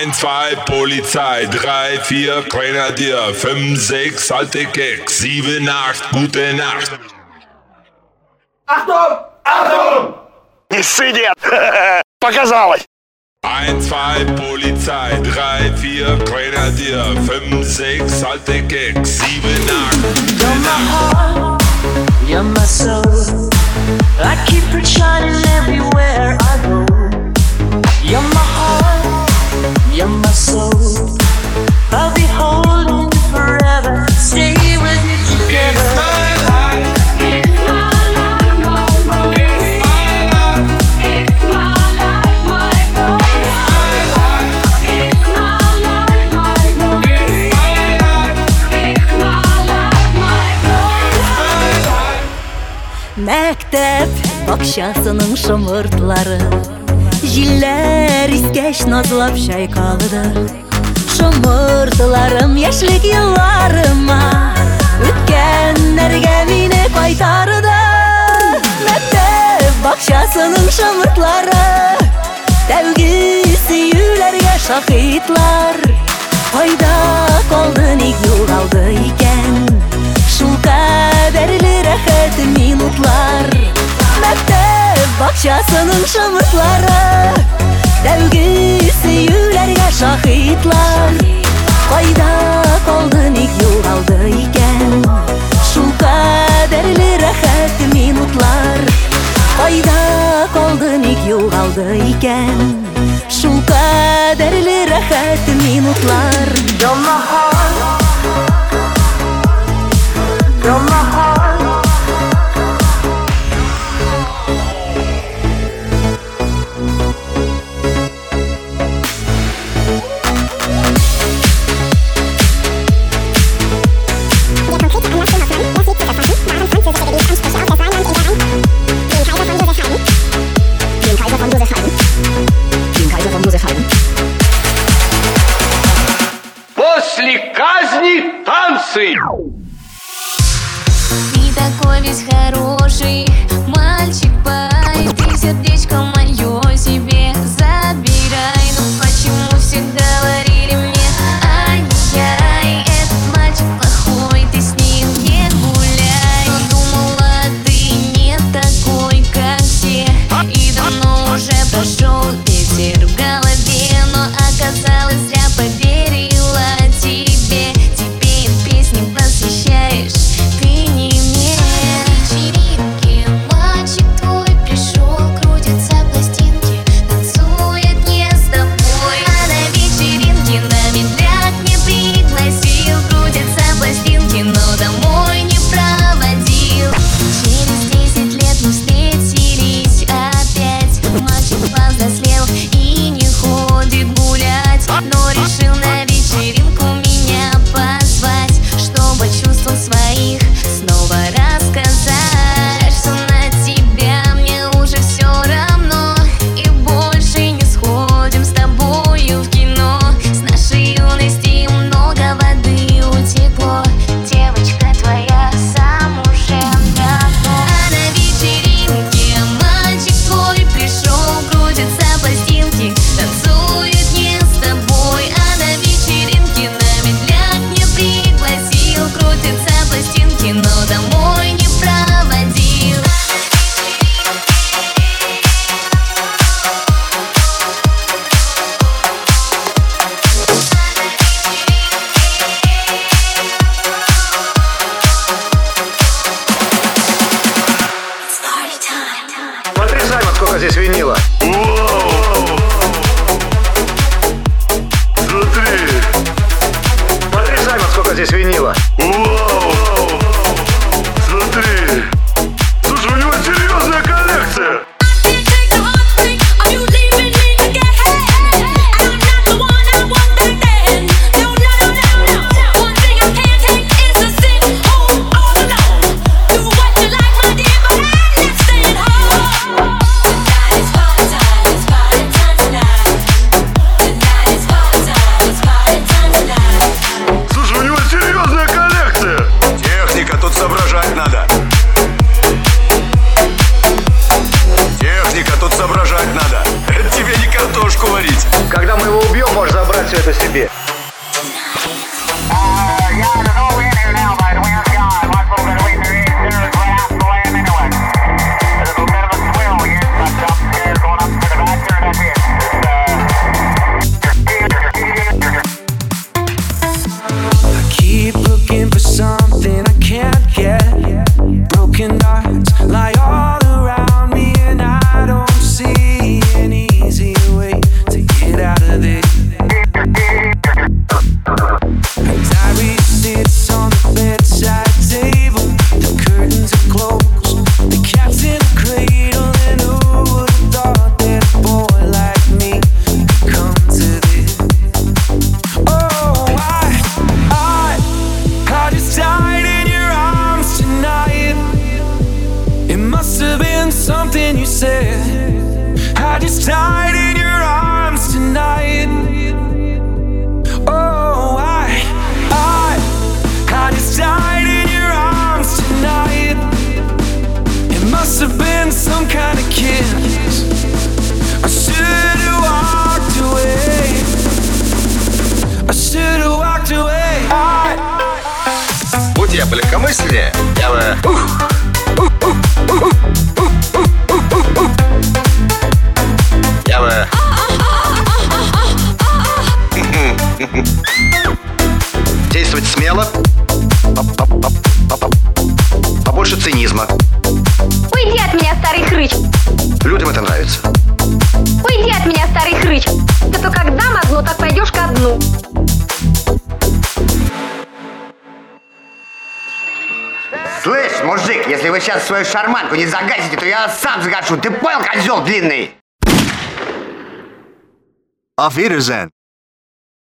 1, 2, Polizei, 3, 4, Grenadier, 5, 6, alte Keks, 7, 8, gute Nacht. Achtung! Achtung! Не сидят! Показалось! 1, 2, Polizei, 3, 4, Grenadier, 5, 6, alte Keks, 7, 8, gute Nacht. You're my heart, you're my soul. I keep it shining every Мәктәп бакчасының шымыртлары Жилләр искәч шай шайкалыдыр Шымыртларым яшлек елларыма Үткәннәргә мине кайтарды Мәктәп бакчасының шымыртлары Тәүге сөюләргә шахитлар Кайда калды ник югалды икән Шул кадәрле Бәхетін минутлар Мәктеп бақшасының шымытлары Дәуге сүйілер шахитлар қиытлар Қайда қолды нек ел қалды екен Шул қадәрлі рәхетін минутлар Қайда қолды нек ел қалды екен Шул қадәрлі рәхетін минутлар Дамаха здесь винила. just died in your arms tonight. Oh, I, I, I just died in your arms tonight. It must have been some kind of kiss. I should have walked away. I should have walked away. I... У тебя были легкомыслие? Я бы... Ух! это нравится. Уйди от меня, старый хрыч. А то как дам одну, так пойдешь ко дну. Слышь, мужик, если вы сейчас свою шарманку не загасите, то я сам загоршу. Ты понял, козел длинный? Auf Wiedersehen.